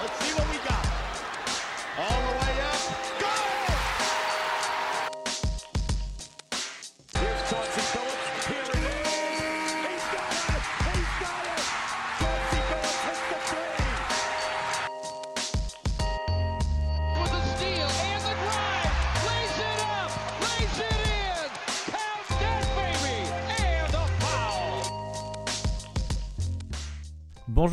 Let's see what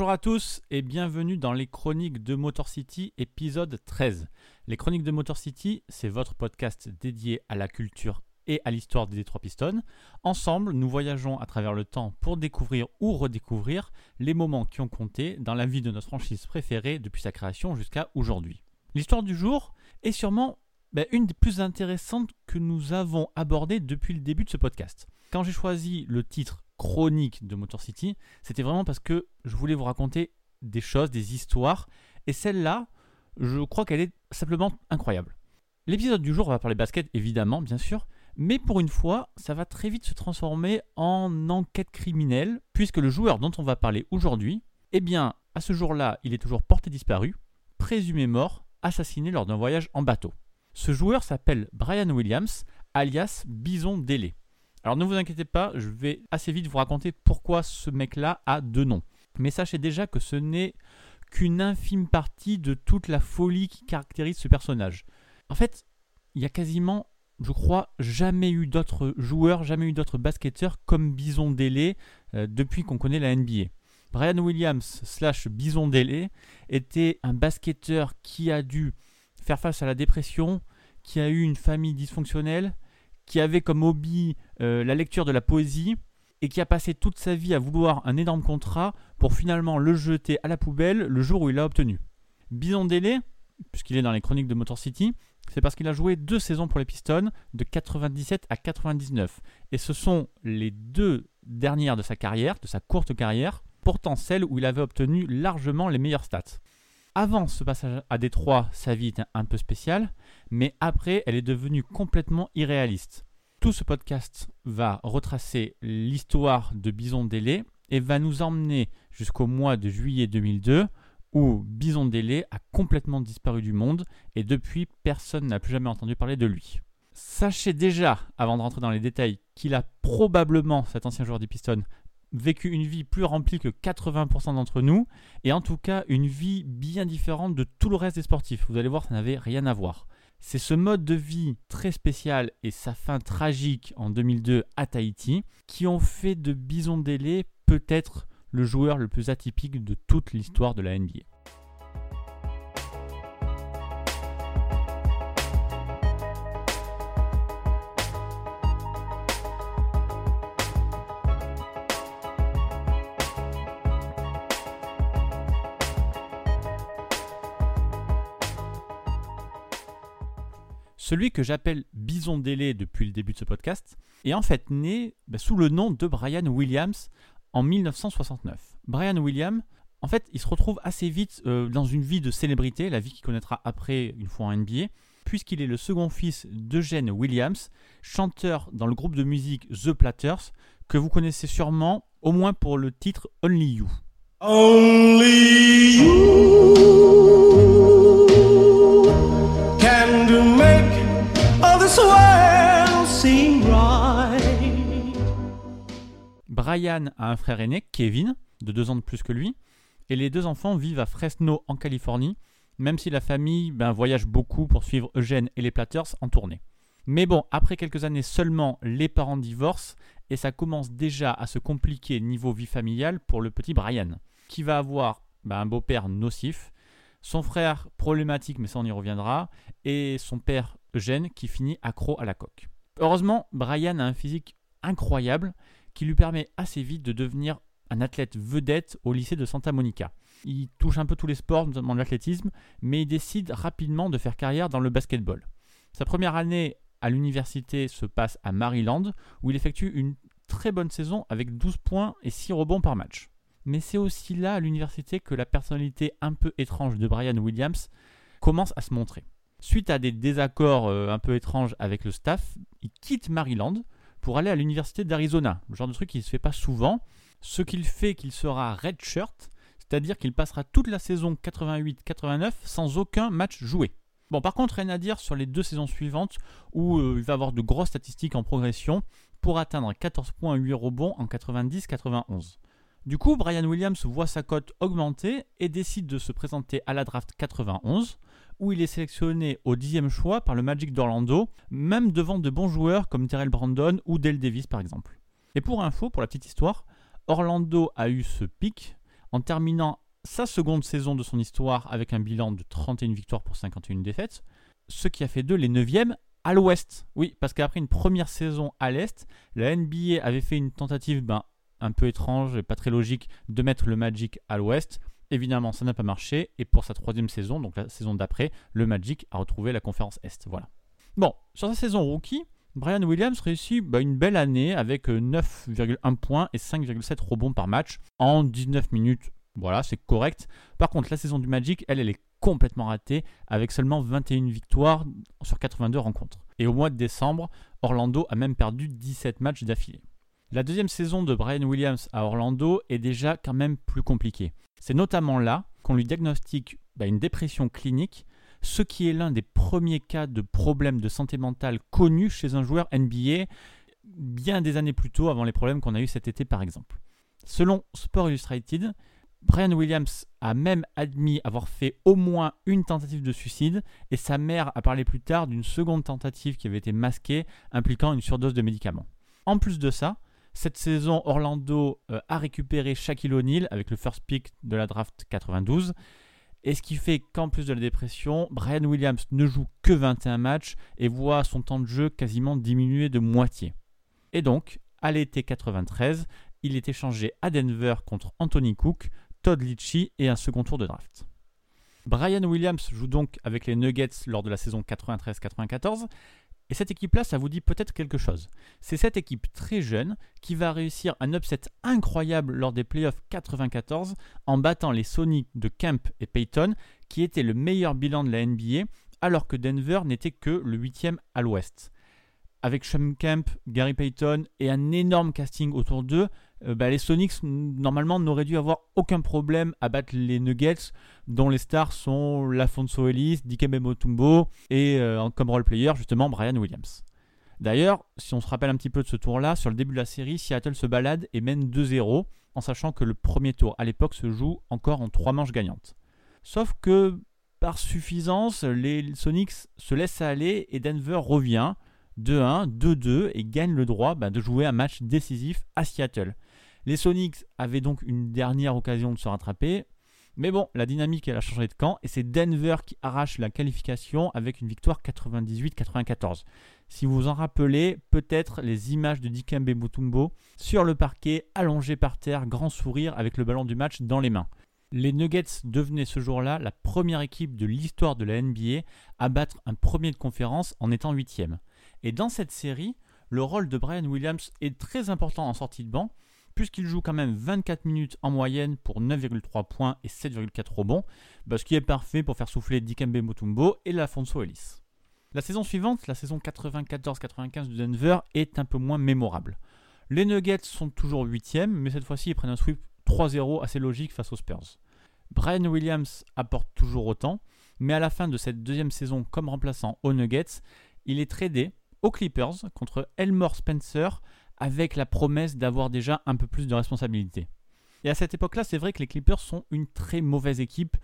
Bonjour à tous et bienvenue dans les Chroniques de Motor City, épisode 13. Les Chroniques de Motor City, c'est votre podcast dédié à la culture et à l'histoire des Détroit Pistons. Ensemble, nous voyageons à travers le temps pour découvrir ou redécouvrir les moments qui ont compté dans la vie de notre franchise préférée depuis sa création jusqu'à aujourd'hui. L'histoire du jour est sûrement ben, une des plus intéressantes que nous avons abordées depuis le début de ce podcast. Quand j'ai choisi le titre Chronique de Motor City, c'était vraiment parce que je voulais vous raconter des choses, des histoires, et celle-là, je crois qu'elle est simplement incroyable. L'épisode du jour, va parler basket, évidemment, bien sûr, mais pour une fois, ça va très vite se transformer en enquête criminelle, puisque le joueur dont on va parler aujourd'hui, eh bien, à ce jour-là, il est toujours porté disparu, présumé mort, assassiné lors d'un voyage en bateau. Ce joueur s'appelle Brian Williams, alias Bison Délé. Alors ne vous inquiétez pas, je vais assez vite vous raconter pourquoi ce mec-là a deux noms. Mais sachez déjà que ce n'est qu'une infime partie de toute la folie qui caractérise ce personnage. En fait, il y a quasiment, je crois, jamais eu d'autres joueurs, jamais eu d'autres basketteurs comme Bison Délé euh, depuis qu'on connaît la NBA. Brian Williams slash Bison Délé était un basketteur qui a dû faire face à la dépression, qui a eu une famille dysfonctionnelle, qui avait comme hobby euh, la lecture de la poésie et qui a passé toute sa vie à vouloir un énorme contrat pour finalement le jeter à la poubelle le jour où il l'a obtenu. Bison Délé, puisqu'il est dans les chroniques de Motor City, c'est parce qu'il a joué deux saisons pour les Pistons, de 97 à 99. Et ce sont les deux dernières de sa carrière, de sa courte carrière, pourtant celles où il avait obtenu largement les meilleures stats. Avant ce passage à Détroit, sa vie était un peu spéciale, mais après, elle est devenue complètement irréaliste. Tout ce podcast va retracer l'histoire de Bison Délé et va nous emmener jusqu'au mois de juillet 2002 où Bison Délé a complètement disparu du monde et depuis personne n'a plus jamais entendu parler de lui. Sachez déjà, avant de rentrer dans les détails, qu'il a probablement, cet ancien joueur des Pistons, vécu une vie plus remplie que 80% d'entre nous, et en tout cas une vie bien différente de tout le reste des sportifs. Vous allez voir, ça n'avait rien à voir. C'est ce mode de vie très spécial et sa fin tragique en 2002 à Tahiti qui ont fait de Bison Délé peut-être le joueur le plus atypique de toute l'histoire de la NBA. Celui que j'appelle Bison Délé depuis le début de ce podcast est en fait né bah, sous le nom de Brian Williams en 1969. Brian Williams, en fait, il se retrouve assez vite euh, dans une vie de célébrité, la vie qu'il connaîtra après une fois en NBA, puisqu'il est le second fils d'Eugene Williams, chanteur dans le groupe de musique The Platters, que vous connaissez sûrement au moins pour le titre Only You. Only you Brian a un frère aîné, Kevin, de deux ans de plus que lui, et les deux enfants vivent à Fresno, en Californie, même si la famille ben, voyage beaucoup pour suivre Eugène et les Platters en tournée. Mais bon, après quelques années seulement, les parents divorcent et ça commence déjà à se compliquer niveau vie familiale pour le petit Brian, qui va avoir ben, un beau-père nocif, son frère problématique, mais ça on y reviendra, et son père Eugène qui finit accro à la coque. Heureusement, Brian a un physique incroyable qui lui permet assez vite de devenir un athlète vedette au lycée de Santa Monica. Il touche un peu tous les sports, notamment l'athlétisme, mais il décide rapidement de faire carrière dans le basketball. Sa première année à l'université se passe à Maryland, où il effectue une très bonne saison avec 12 points et 6 rebonds par match. Mais c'est aussi là, à l'université, que la personnalité un peu étrange de Brian Williams commence à se montrer. Suite à des désaccords euh, un peu étranges avec le staff, il quitte Maryland pour aller à l'université d'Arizona. Le genre de truc qui ne se fait pas souvent. Ce qu'il fait qu'il sera redshirt, C'est-à-dire qu'il passera toute la saison 88-89 sans aucun match joué. Bon, par contre, rien à dire sur les deux saisons suivantes où euh, il va avoir de grosses statistiques en progression pour atteindre 14 points et 8 rebonds en 90-91. Du coup, Brian Williams voit sa cote augmenter et décide de se présenter à la draft 91, où il est sélectionné au dixième choix par le Magic d'Orlando, même devant de bons joueurs comme Terrell Brandon ou Dale Davis par exemple. Et pour info, pour la petite histoire, Orlando a eu ce pic en terminant sa seconde saison de son histoire avec un bilan de 31 victoires pour 51 défaites, ce qui a fait d'eux les 9e à l'ouest. Oui, parce qu'après une première saison à l'est, la NBA avait fait une tentative ben, un peu étrange et pas très logique de mettre le Magic à l'ouest. Évidemment, ça n'a pas marché, et pour sa troisième saison, donc la saison d'après, le Magic a retrouvé la conférence Est. Voilà. Bon, sur sa saison rookie, Brian Williams réussit bah, une belle année avec 9,1 points et 5,7 rebonds par match en 19 minutes. Voilà, c'est correct. Par contre, la saison du Magic, elle, elle est complètement ratée avec seulement 21 victoires sur 82 rencontres. Et au mois de décembre, Orlando a même perdu 17 matchs d'affilée. La deuxième saison de Brian Williams à Orlando est déjà quand même plus compliquée. C'est notamment là qu'on lui diagnostique bah, une dépression clinique, ce qui est l'un des premiers cas de problème de santé mentale connus chez un joueur NBA bien des années plus tôt avant les problèmes qu'on a eu cet été par exemple. Selon Sport Illustrated, Brian Williams a même admis avoir fait au moins une tentative de suicide et sa mère a parlé plus tard d'une seconde tentative qui avait été masquée impliquant une surdose de médicaments. En plus de ça, cette saison, Orlando euh, a récupéré Shaquille O'Neal avec le first pick de la draft 92. Et ce qui fait qu'en plus de la dépression, Brian Williams ne joue que 21 matchs et voit son temps de jeu quasiment diminuer de moitié. Et donc, à l'été 93, il est échangé à Denver contre Anthony Cook, Todd Litchi et un second tour de draft. Brian Williams joue donc avec les Nuggets lors de la saison 93-94. Et cette équipe-là, ça vous dit peut-être quelque chose. C'est cette équipe très jeune qui va réussir un upset incroyable lors des playoffs 94 en battant les Sonics de Kemp et Payton, qui étaient le meilleur bilan de la NBA, alors que Denver n'était que le huitième à l'ouest avec Sean Kemp, Gary Payton et un énorme casting autour d'eux, euh, bah, les Sonics normalement n'auraient dû avoir aucun problème à battre les Nuggets, dont les stars sont Lafonso Ellis, Dikembe Mutombo et euh, comme role player justement Brian Williams. D'ailleurs, si on se rappelle un petit peu de ce tour-là, sur le début de la série, Seattle se balade et mène 2-0, en sachant que le premier tour à l'époque se joue encore en trois manches gagnantes. Sauf que par suffisance, les Sonics se laissent aller et Denver revient 2-1, 2-2 et gagne le droit bah, de jouer un match décisif à Seattle. Les Sonics avaient donc une dernière occasion de se rattraper, mais bon, la dynamique elle a changé de camp et c'est Denver qui arrache la qualification avec une victoire 98-94. Si vous vous en rappelez, peut-être les images de Dikembe Mutombo sur le parquet, allongé par terre, grand sourire avec le ballon du match dans les mains. Les Nuggets devenaient ce jour-là la première équipe de l'histoire de la NBA à battre un premier de conférence en étant huitième. Et dans cette série, le rôle de Brian Williams est très important en sortie de banc, puisqu'il joue quand même 24 minutes en moyenne pour 9,3 points et 7,4 rebonds, bah, ce qui est parfait pour faire souffler Dikembe Mutombo et Lafonso Ellis. La saison suivante, la saison 94-95 de Denver, est un peu moins mémorable. Les Nuggets sont toujours 8 mais cette fois-ci ils prennent un sweep 3-0 assez logique face aux Spurs. Brian Williams apporte toujours autant, mais à la fin de cette deuxième saison comme remplaçant aux Nuggets, il est tradé aux Clippers contre Elmore Spencer avec la promesse d'avoir déjà un peu plus de responsabilité. Et à cette époque-là, c'est vrai que les Clippers sont une très mauvaise équipe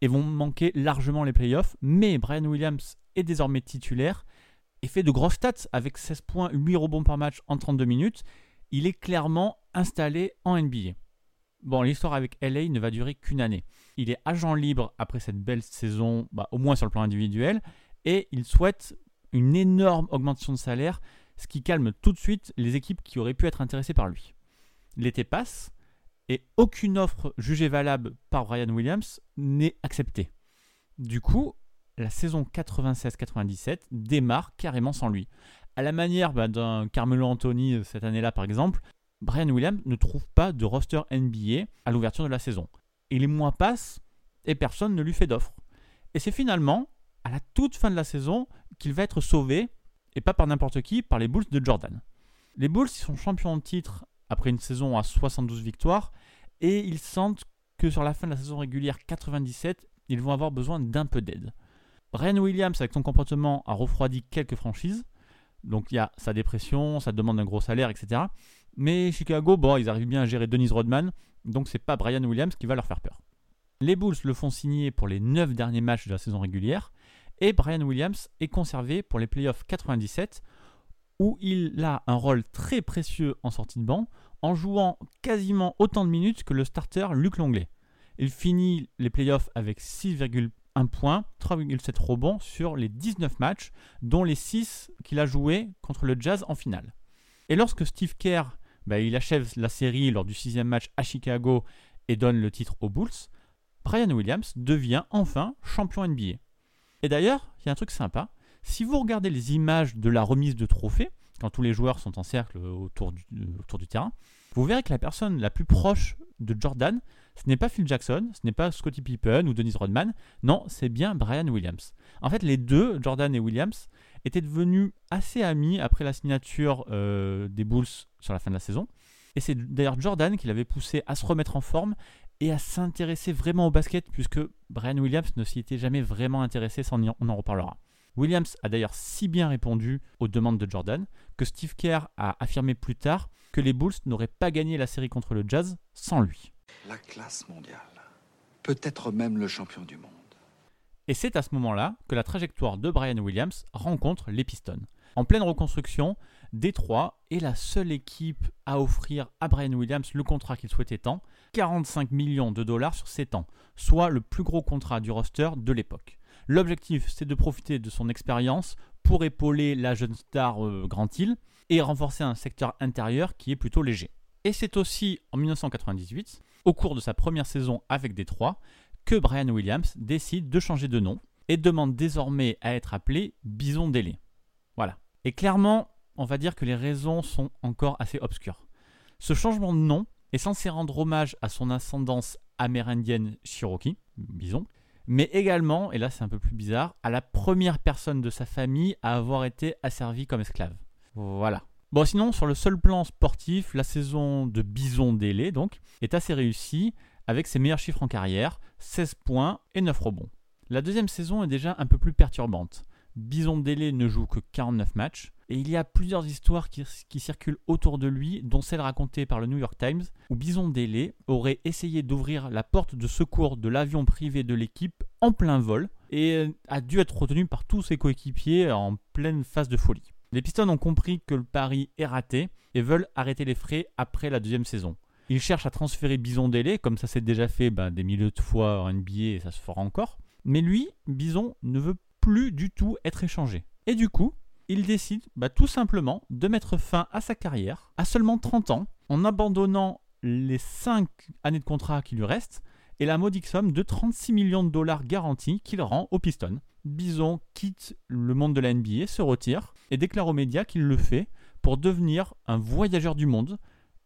et vont manquer largement les playoffs, mais Brian Williams est désormais titulaire et fait de grosses stats avec 16 points, 8 rebonds par match en 32 minutes. Il est clairement installé en NBA. Bon, l'histoire avec LA ne va durer qu'une année. Il est agent libre après cette belle saison, bah, au moins sur le plan individuel, et il souhaite une énorme augmentation de salaire, ce qui calme tout de suite les équipes qui auraient pu être intéressées par lui. L'été passe et aucune offre jugée valable par Brian Williams n'est acceptée. Du coup, la saison 96-97 démarre carrément sans lui. À la manière bah, d'un Carmelo Anthony euh, cette année-là par exemple, Brian Williams ne trouve pas de roster NBA à l'ouverture de la saison. Et les mois passent et personne ne lui fait d'offre. Et c'est finalement à la toute fin de la saison qu'il va être sauvé, et pas par n'importe qui, par les Bulls de Jordan. Les Bulls sont champions de titre après une saison à 72 victoires, et ils sentent que sur la fin de la saison régulière 97, ils vont avoir besoin d'un peu d'aide. Brian Williams, avec son comportement, a refroidi quelques franchises. Donc il y a sa dépression, ça demande un gros salaire, etc. Mais Chicago, bon, ils arrivent bien à gérer Denise Rodman, donc c'est pas Brian Williams qui va leur faire peur. Les Bulls le font signer pour les 9 derniers matchs de la saison régulière, et Brian Williams est conservé pour les playoffs 97, où il a un rôle très précieux en sortie de banc, en jouant quasiment autant de minutes que le starter Luc Longley. Il finit les playoffs avec 6,1 points, 3,7 rebonds sur les 19 matchs, dont les 6 qu'il a joués contre le Jazz en finale. Et lorsque Steve Kerr bah, il achève la série lors du sixième match à Chicago et donne le titre aux Bulls, Brian Williams devient enfin champion NBA. Et d'ailleurs, il y a un truc sympa, si vous regardez les images de la remise de trophée, quand tous les joueurs sont en cercle autour du, autour du terrain, vous verrez que la personne la plus proche de Jordan, ce n'est pas Phil Jackson, ce n'est pas Scottie Pippen ou Dennis Rodman, non, c'est bien Brian Williams. En fait, les deux, Jordan et Williams, étaient devenus assez amis après la signature euh, des Bulls sur la fin de la saison. Et c'est d'ailleurs Jordan qui l'avait poussé à se remettre en forme et à s'intéresser vraiment au basket, puisque Brian Williams ne s'y était jamais vraiment intéressé, ça on en reparlera. Williams a d'ailleurs si bien répondu aux demandes de Jordan que Steve Kerr a affirmé plus tard que les Bulls n'auraient pas gagné la série contre le Jazz sans lui. La classe mondiale. Peut-être même le champion du monde. Et c'est à ce moment-là que la trajectoire de Brian Williams rencontre les Pistons. En pleine reconstruction, Détroit est la seule équipe à offrir à Brian Williams le contrat qu'il souhaitait tant, 45 millions de dollars sur 7 ans, soit le plus gros contrat du roster de l'époque. L'objectif, c'est de profiter de son expérience pour épauler la jeune star euh, Grand Hill et renforcer un secteur intérieur qui est plutôt léger. Et c'est aussi en 1998, au cours de sa première saison avec Détroit, que Brian Williams décide de changer de nom et demande désormais à être appelé Bison Délé. Voilà. Et clairement, on va dire que les raisons sont encore assez obscures. Ce changement de nom est censé rendre hommage à son ascendance amérindienne Cherokee, Bison, mais également, et là c'est un peu plus bizarre, à la première personne de sa famille à avoir été asservie comme esclave. Voilà. Bon, sinon, sur le seul plan sportif, la saison de Bison Délé, donc, est assez réussie, avec ses meilleurs chiffres en carrière, 16 points et 9 rebonds. La deuxième saison est déjà un peu plus perturbante. Bison Délé ne joue que 49 matchs, et il y a plusieurs histoires qui, circulent autour de lui, dont celle racontée par le New York Times, où Bison Délé aurait essayé d'ouvrir la porte de secours de l'avion privé de l'équipe en plein vol, et a dû être retenu par tous ses coéquipiers en pleine phase de folie. Les Pistons ont compris que le pari est raté et veulent arrêter les frais après la deuxième saison. Ils cherchent à transférer Bison Délé, comme ça s'est déjà fait ben, des milliers de fois en NBA et ça se fera encore. Mais lui, Bison, ne veut plus du tout être échangé. Et du coup, il décide bah, tout simplement de mettre fin à sa carrière à seulement 30 ans en abandonnant les 5 années de contrat qui lui restent et la modique somme de 36 millions de dollars garantis qu'il rend aux Pistons. Bison quitte le monde de la NBA, se retire et déclare aux médias qu'il le fait pour devenir un voyageur du monde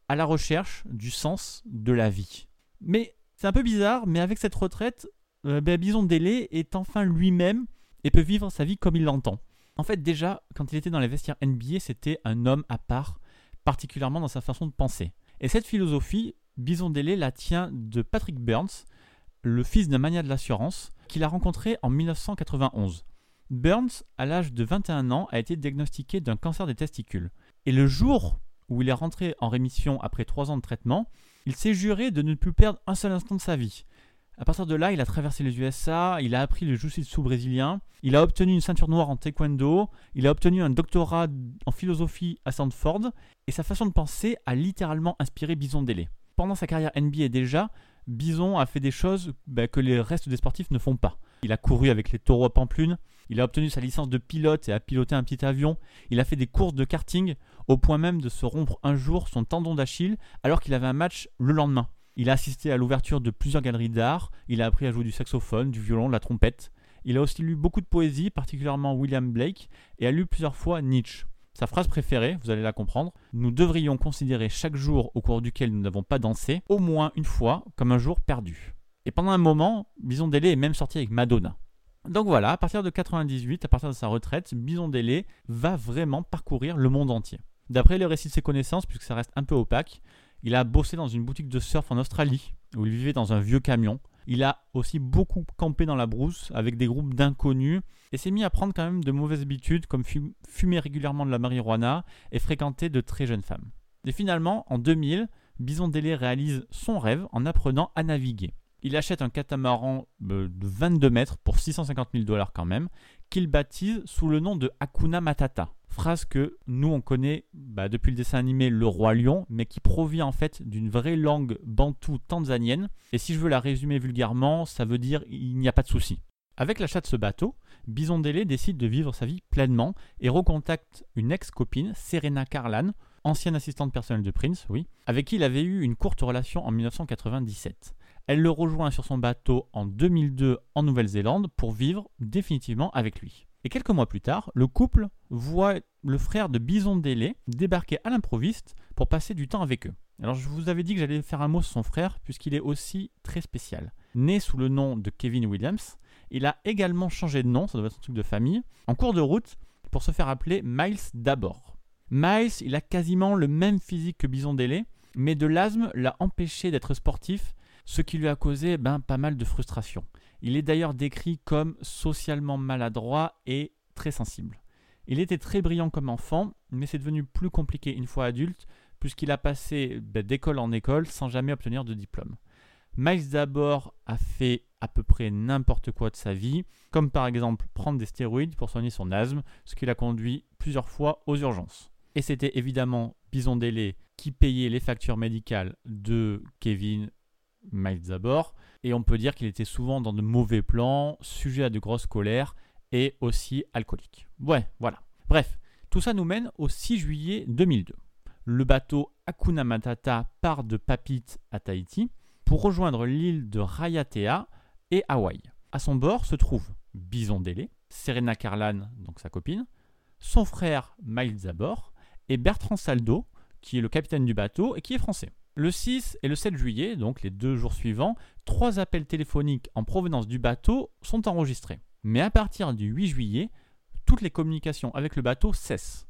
à la recherche du sens de la vie. Mais c'est un peu bizarre, mais avec cette retraite, euh, ben, Bison Délé est enfin lui-même et peut vivre sa vie comme il l'entend. En fait, déjà, quand il était dans les vestiaires NBA, c'était un homme à part, particulièrement dans sa façon de penser. Et cette philosophie, Bison Délé la tient de Patrick Burns, le fils d'un mania de l'assurance, qu'il a rencontré en 1991. Burns, à l'âge de 21 ans, a été diagnostiqué d'un cancer des testicules. Et le jour où il est rentré en rémission après 3 ans de traitement, il s'est juré de ne plus perdre un seul instant de sa vie. À partir de là, il a traversé les USA, il a appris le jiu-jitsu brésilien, il a obtenu une ceinture noire en taekwondo, il a obtenu un doctorat en philosophie à Stanford, et sa façon de penser a littéralement inspiré Bison Délé. Pendant sa carrière NBA déjà, Bison a fait des choses bah, que les restes des sportifs ne font pas. Il a couru avec les taureaux à Pamplune, il a obtenu sa licence de pilote et a piloté un petit avion, il a fait des courses de karting, au point même de se rompre un jour son tendon d'Achille alors qu'il avait un match le lendemain. Il a assisté à l'ouverture de plusieurs galeries d'art, il a appris à jouer du saxophone, du violon, de la trompette. Il a aussi lu beaucoup de poésie, particulièrement William Blake, et a lu plusieurs fois Nietzsche. Sa phrase préférée, vous allez la comprendre, nous devrions considérer chaque jour au cours duquel nous n'avons pas dansé, au moins une fois, comme un jour perdu. Et pendant un moment, Bison Délé est même sorti avec Madonna. Donc voilà, à partir de 98, à partir de sa retraite, Bison Délé va vraiment parcourir le monde entier. D'après le récit de ses connaissances, puisque ça reste un peu opaque, Il a bossé dans une boutique de surf en Australie, où il vivait dans un vieux camion. Il a aussi beaucoup campé dans la brousse avec des groupes d'inconnus et s'est mis à prendre quand même de mauvaises habitudes comme fum- fumer régulièrement de la marijuana et fréquenter de très jeunes femmes. Et finalement, en 2000, Bison Délé réalise son rêve en apprenant à naviguer. Il achète un catamaran euh, de 22 mètres pour 650 000 dollars quand même, qu'il baptise sous le nom de Hakuna Matata. Phrase que nous on connaît bah, depuis le dessin animé Le Roi Lion, mais qui provient en fait d'une vraie langue bantoue tanzanienne. Et si je veux la résumer vulgairement, ça veut dire il n'y a pas de souci. Avec l'achat de ce bateau, Bison Délé décide de vivre sa vie pleinement et recontacte une ex-copine, Serena Carlan, ancienne assistante personnelle de Prince, oui, avec qui il avait eu une courte relation en 1997. Elle le rejoint sur son bateau en 2002 en Nouvelle-Zélande pour vivre définitivement avec lui. Et quelques mois plus tard, le couple voit le frère de Bison Délé débarquer à l'improviste pour passer du temps avec eux. Alors je vous avais dit que j'allais faire un mot sur son frère puisqu'il est aussi très spécial. Né sous le nom de Kevin Williams, il a également changé de nom, ça doit être un truc de famille, en cours de route pour se faire appeler Miles d'abord. Miles, il a quasiment le même physique que Bison Délé, mais de l'asthme l'a empêché d'être sportif, ce qui lui a causé ben, pas mal de frustration. Il est d'ailleurs décrit comme socialement maladroit et très sensible. Il était très brillant comme enfant, mais c'est devenu plus compliqué une fois adulte, puisqu'il a passé ben, d'école en école sans jamais obtenir de diplôme. Miles d'abord a fait à peu près n'importe quoi de sa vie, comme par exemple prendre des stéroïdes pour soigner son asthme, ce qui l'a conduit plusieurs fois aux urgences. Et c'était évidemment Bison Délé qui payait les factures médicales de Kevin Miles d'abord, et on peut dire qu'il était souvent dans de mauvais plans, sujet à de grosses colères et aussi alcoolique. Ouais, voilà. Bref, tout ça nous mène au 6 juillet 2002. Le bateau Hakuna Matata part de Papeete à Tahiti pour rejoindre l'île de Raiatea et Hawaï. À son bord se trouvent Bison Délé, Serena Carlan, donc sa copine, son frère Miles Zabor et Bertrand Saldo, qui est le capitaine du bateau et qui est français. Le 6 et le 7 juillet, donc les deux jours suivants, trois appels téléphoniques en provenance du bateau sont enregistrés. Mais à partir du 8 juillet, toutes les communications avec le bateau cessent.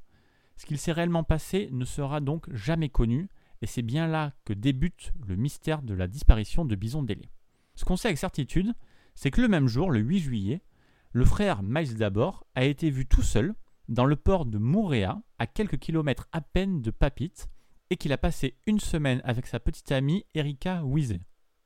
Ce qu'il s'est réellement passé ne sera donc jamais connu, et c'est bien là que débute le mystère de la disparition de Bison Délé. Ce qu'on sait avec certitude, c'est que le même jour, le 8 juillet, le frère Miles d'abord a été vu tout seul dans le port de Moorea, à quelques kilomètres à peine de Papeete, et qu'il a passé une semaine avec sa petite amie Erika Wizet.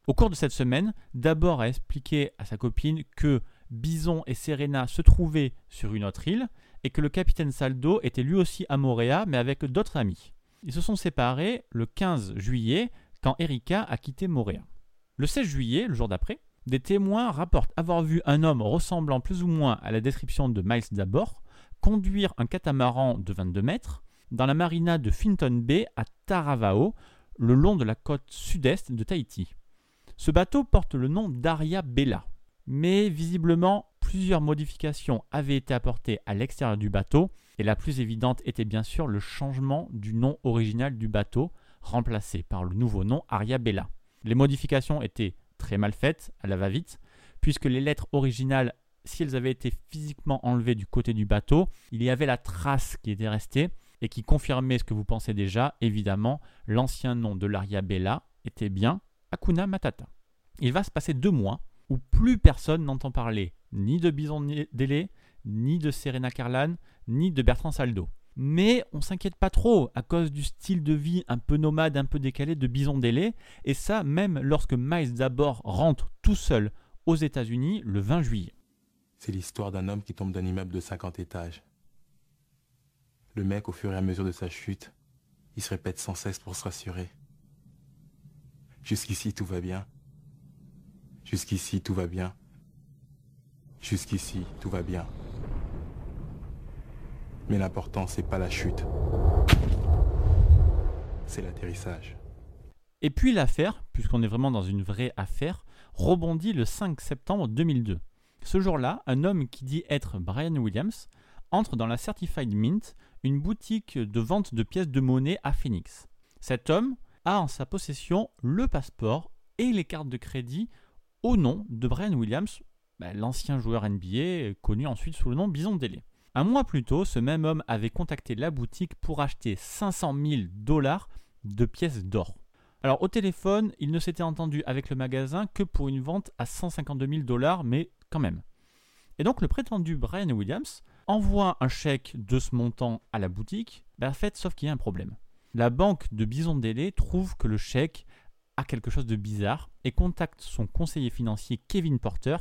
Au cours de cette semaine, d'abord a expliqué à sa copine que Bison et Serena se trouvaient sur une autre île et que le capitaine Saldo était lui aussi à Moorea mais avec d'autres amis. Ils se sont séparés le 15 juillet quand Erika a quitté Moorea. Le 16 juillet, le jour d'après, des témoins rapportent avoir vu un homme ressemblant plus ou moins à la description de Miles d'abord conduire un catamaran de 22 mètres dans la marina de Finton Bay à Taravao, le long de la côte sud-est de Tahiti. Ce bateau porte le nom d'Aria Bella, mais visiblement plusieurs modifications avaient été apportées à l'extérieur du bateau, et la plus évidente était bien sûr le changement du nom original du bateau, remplacé par le nouveau nom Aria Bella. Les modifications étaient très mal faites, à la va-vite, puisque les lettres originales, si elles avaient été physiquement enlevées du côté du bateau, il y avait la trace qui était restée, et qui confirmait ce que vous pensez déjà, évidemment, l'ancien nom de l'Aria Bella était bien Hakuna Matata. Il va se passer deux mois où plus personne n'entend parler ni de Bison Délé, ni de Serena Carlan, ni de Bertrand Saldo. Mais on s'inquiète pas trop à cause du style de vie un peu nomade, un peu décalé de Bison Délé, et ça même lorsque Miles d'abord rentre tout seul aux États-Unis le 20 juillet. C'est l'histoire d'un homme qui tombe d'un immeuble de 50 étages. Le mec, au fur et à mesure de sa chute, il se répète sans cesse pour se rassurer. Jusqu'ici, tout va bien. Jusqu'ici, tout va bien. Jusqu'ici, tout va bien. Mais l'important, c'est pas la chute. C'est l'atterrissage. Et puis l'affaire, puisqu'on est vraiment dans une vraie affaire, rebondit le 5 septembre 2002. Ce jour-là, un homme qui dit être Brian Williams entre dans la Certified Mint, une boutique de vente de pièces de monnaie à Phoenix. Cet homme a en sa possession le passeport et les cartes de crédit au nom de Brian Williams, bah, l'ancien joueur NBA connu ensuite sous le nom Bison Délé. Un mois plus tôt, ce même homme avait contacté la boutique pour acheter 500 000 dollars de pièces d'or. Alors au téléphone, il ne s'était entendu avec le magasin que pour une vente à 152 000 dollars, mais quand même. Et donc le prétendu Brian Williams envoie un chèque de ce montant à la boutique, ben, sauf qu'il y a un problème. La banque de Bison Délé trouve que le chèque a quelque chose de bizarre et contacte son conseiller financier Kevin Porter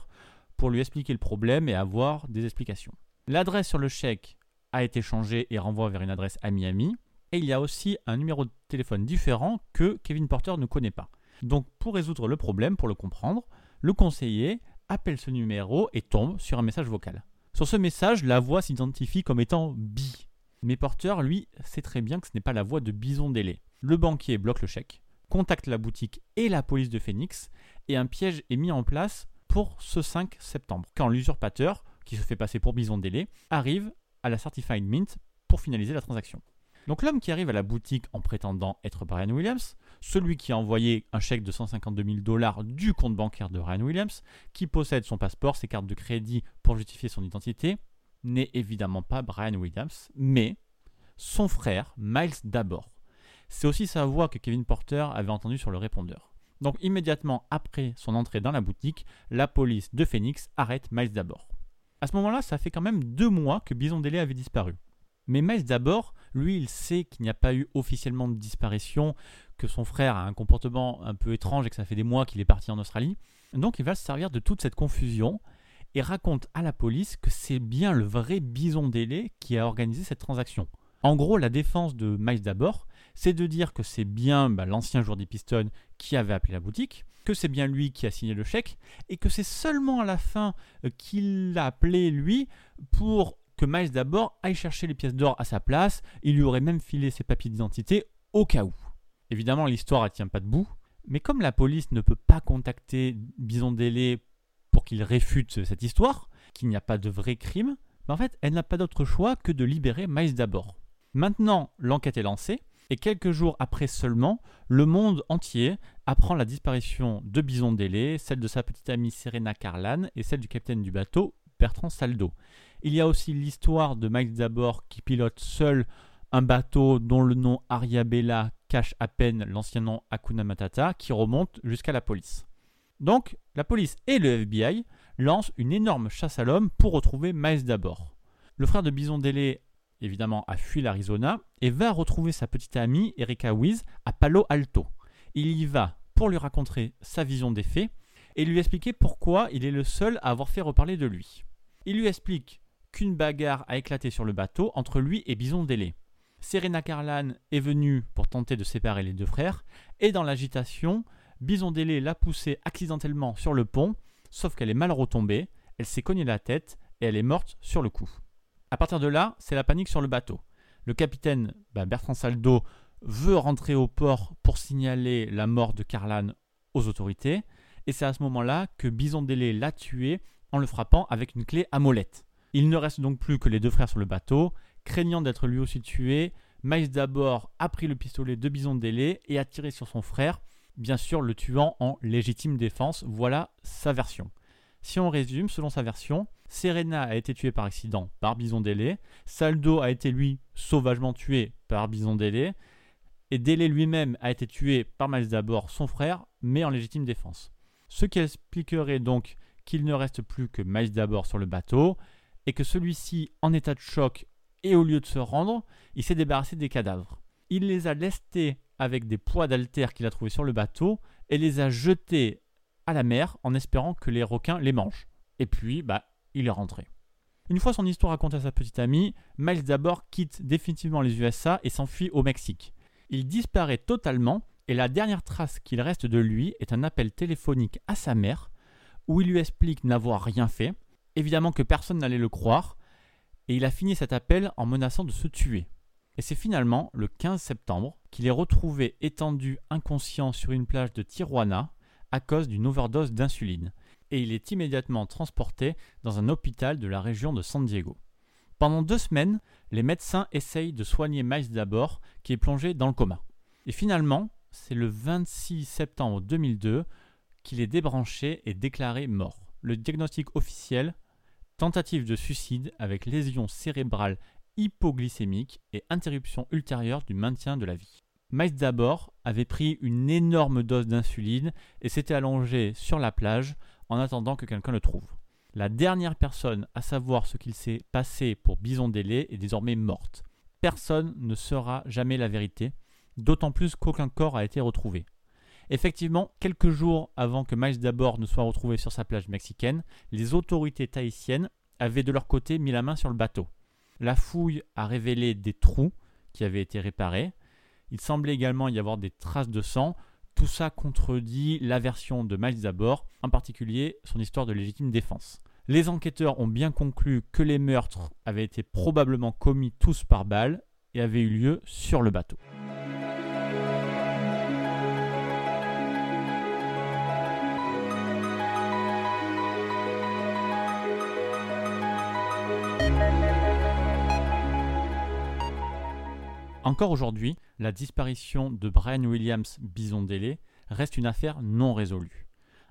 pour lui expliquer le problème et avoir des explications. L'adresse sur le chèque a été changée et renvoie vers une adresse à Miami. Et il y a aussi un numéro de téléphone différent que Kevin Porter ne connaît pas. Donc pour résoudre le problème, pour le comprendre, le conseiller appelle ce numéro et tombe sur un message vocal. Sur ce message, la voix s'identifie comme étant Bi. Mais Porter, lui, sait très bien que ce n'est pas la voix de Bison Délé. Le banquier bloque le chèque, contacte la boutique et la police de Phoenix, et un piège est mis en place pour ce 5 septembre, quand l'usurpateur, qui se fait passer pour Bison Délé, arrive à la Certified Mint pour finaliser la transaction. Donc l'homme qui arrive à la boutique en prétendant être Brian Williams, celui qui a envoyé un chèque de 152 000 dollars du compte bancaire de Brian Williams, qui possède son passeport, ses cartes de crédit pour justifier son identité, n'est évidemment pas Brian Williams, mais son frère, Miles Dabor. C'est aussi sa voix que Kevin Porter avait entendue sur le répondeur. Donc immédiatement après son entrée dans la boutique, la police de Phoenix arrête Miles Dabor. À ce moment-là, ça fait quand même deux mois que Bison Délé avait disparu. Mais Miles d'abord, lui, il sait qu'il n'y a pas eu officiellement de disparition, que son frère a un comportement un peu étrange et que ça fait des mois qu'il est parti en Australie. Donc il va se servir de toute cette confusion et raconte à la police que c'est bien le vrai Bison Délé qui a organisé cette transaction. En gros, la défense de Miles d'abord, c'est de dire que c'est bien bah, l'ancien joueur des Pistons qui avait appelé la boutique, que c'est bien lui qui a signé le chèque, et que c'est seulement à la fin euh, qu'il l'a appelé lui pour que Miles d'abord aille chercher les pièces d'or à sa place, il lui aurait même filé ses papiers d'identité au cas où. Évidemment, l'histoire ne tient pas debout, mais comme la police ne peut pas contacter Bison Délé pour qu'il réfute cette histoire, qu'il n'y a pas de vrai crime, ben en fait, elle n'a pas d'autre choix que de libérer Miles d'abord. Maintenant, l'enquête est lancée, et quelques jours après seulement, le monde entier apprend la disparition de Bison Délé, celle de sa petite amie Serena Carlan et celle du capitaine du bateau, Bertrand Saldo. Il y a aussi l'histoire de Mike Zabor qui pilote seul un bateau dont le nom Ariabella cache à peine l'ancien nom Akuna Matata qui remonte jusqu'à la police. Donc, la police et le FBI lancent une énorme chasse à l'homme pour retrouver Miles Dabor. Le frère de Bison Délé, évidemment, a fui l'Arizona et va retrouver sa petite amie Erika Wiz à Palo Alto. Il y va pour lui raconter sa vision des faits et lui expliquer pourquoi il est le seul à avoir fait reparler de lui. Il lui explique qu'une bagarre a éclaté sur le bateau entre lui et Bison Délé. Serena Carlan est venue pour tenter de séparer les deux frères, et dans l'agitation, Bison Délé l'a poussée accidentellement sur le pont, sauf qu'elle est mal retombée, elle s'est cognée la tête et elle est morte sur le coup. À partir de là, c'est la panique sur le bateau. Le capitaine bah, Bertrand Saldo veut rentrer au port pour signaler la mort de Carlan aux autorités, et c'est à ce moment-là que Bison Délé l'a tué en le frappant avec une clé à molette. Il ne reste donc plus que les deux frères sur le bateau. Craignant d'être lui aussi tué, Miles d'abord a pris le pistolet de Bison Délé et a tiré sur son frère, bien sûr le tuant en légitime défense. Voilà sa version. Si on résume, selon sa version, Serena a été tuée par accident par Bison Délé, Saldo a été lui sauvagement tué par Bison Délé, et Délé lui-même a été tué par Miles d'abord, son frère, mais en légitime défense. Ce qui expliquerait donc qu'il ne reste plus que Miles d'abord sur le bateau, et que celui-ci, en état de choc et au lieu de se rendre, il s'est débarrassé des cadavres. Il les a lestés avec des poids d'altère qu'il a trouvés sur le bateau et les a jetés à la mer en espérant que les requins les mangent. Et puis, bah, il est rentré. Une fois son histoire racontée à sa petite amie, Miles d'abord quitte définitivement les USA et s'enfuit au Mexique. Il disparaît totalement et la dernière trace qu'il reste de lui est un appel téléphonique à sa mère où il lui explique n'avoir rien fait Évidemment que personne n'allait le croire, et il a fini cet appel en menaçant de se tuer. Et c'est finalement le 15 septembre qu'il est retrouvé étendu inconscient sur une plage de Tijuana à cause d'une overdose d'insuline, et il est immédiatement transporté dans un hôpital de la région de San Diego. Pendant deux semaines, les médecins essayent de soigner Miles d'abord, qui est plongé dans le coma. Et finalement, c'est le 26 septembre 2002 qu'il est débranché et déclaré mort. Le diagnostic officiel tentative de suicide avec lésion cérébrale hypoglycémique et interruption ultérieure du maintien de la vie. Miles d'abord avait pris une énorme dose d'insuline et s'était allongé sur la plage en attendant que quelqu'un le trouve. La dernière personne à savoir ce qu'il s'est passé pour Bison Délé est désormais morte. Personne ne saura jamais la vérité, d'autant plus qu'aucun corps a été retrouvé. Effectivement, quelques jours avant que Miles d'abord ne soit retrouvé sur sa plage mexicaine, les autorités tahitiennes avaient de leur côté mis la main sur le bateau. La fouille a révélé des trous qui avaient été réparés. Il semblait également y avoir des traces de sang. Tout ça contredit la version de Miles d'abord, en particulier son histoire de légitime défense. Les enquêteurs ont bien conclu que les meurtres avaient été probablement commis tous par balle et avaient eu lieu sur le bateau. Encore aujourd'hui, la disparition de Brian Williams Bison reste une affaire non résolue.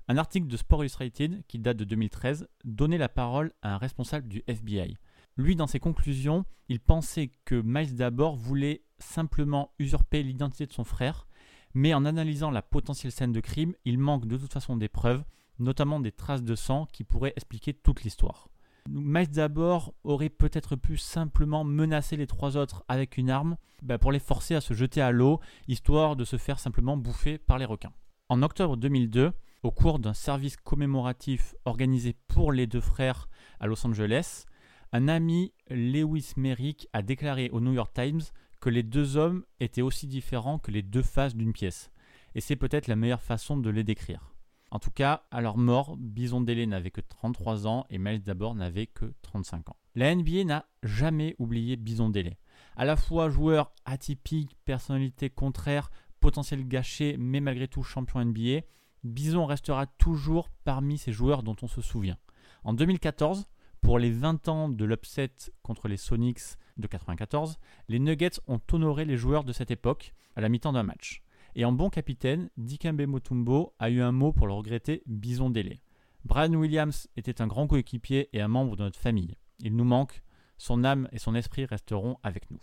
Un article de Sport Illustrated, qui date de 2013, donnait la parole à un responsable du FBI. Lui, dans ses conclusions, il pensait que Miles d'abord voulait simplement usurper l'identité de son frère, mais en analysant la potentielle scène de crime, il manque de toute façon des preuves, notamment des traces de sang qui pourraient expliquer toute l'histoire. Miles d'abord aurait peut-être pu simplement menacer les trois autres avec une arme bah, pour les forcer à se jeter à l'eau, histoire de se faire simplement bouffer par les requins. En octobre 2002, au cours d'un service commémoratif organisé pour les deux frères à Los Angeles, un ami, Lewis Merrick, a déclaré au New York Times que les deux hommes étaient aussi différents que les deux faces d'une pièce. Et c'est peut-être la meilleure façon de les décrire. En tout cas, à leur mort, Bison Dele n'avait que 33 ans et Miles d'abord n'avait que 35 ans. La NBA n'a jamais oublié Bison Dele. À la fois joueur atypique, personnalité contraire, potentiel gâché, mais malgré tout champion NBA, Bison restera toujours parmi ces joueurs dont on se souvient. En 2014, pour les 20 ans de l'upset contre les Sonics de 94, les Nuggets ont honoré les joueurs de cette époque à la mi-temps d'un match. Et en bon capitaine, Dikembe Mutombo a eu un mot pour le regretter Bison Délé. Brian Williams était un grand coéquipier et un membre de notre famille. Il nous manque, son âme et son esprit resteront avec nous.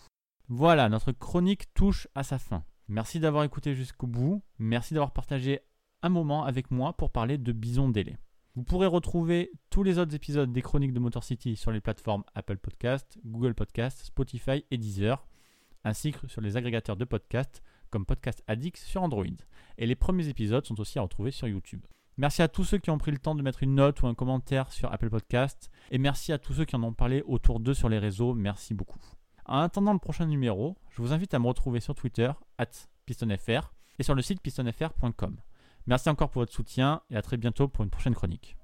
Voilà, notre chronique touche à sa fin. Merci d'avoir écouté jusqu'au bout, merci d'avoir partagé un moment avec moi pour parler de Bison Délé. Vous pourrez retrouver tous les autres épisodes des chroniques de Motor City sur les plateformes Apple Podcast, Google Podcast, Spotify et Deezer, ainsi que sur les agrégateurs de podcasts comme Podcast Addict sur Android. Et les premiers épisodes sont aussi à retrouver sur YouTube. Merci à tous ceux qui ont pris le temps de mettre une note ou un commentaire sur Apple Podcast. Et merci à tous ceux qui en ont parlé autour d'eux sur les réseaux. Merci beaucoup. En attendant le prochain numéro, je vous invite à me retrouver sur Twitter, at pistonfr, et sur le site pistonfr.com. Merci encore pour votre soutien et à très bientôt pour une prochaine chronique.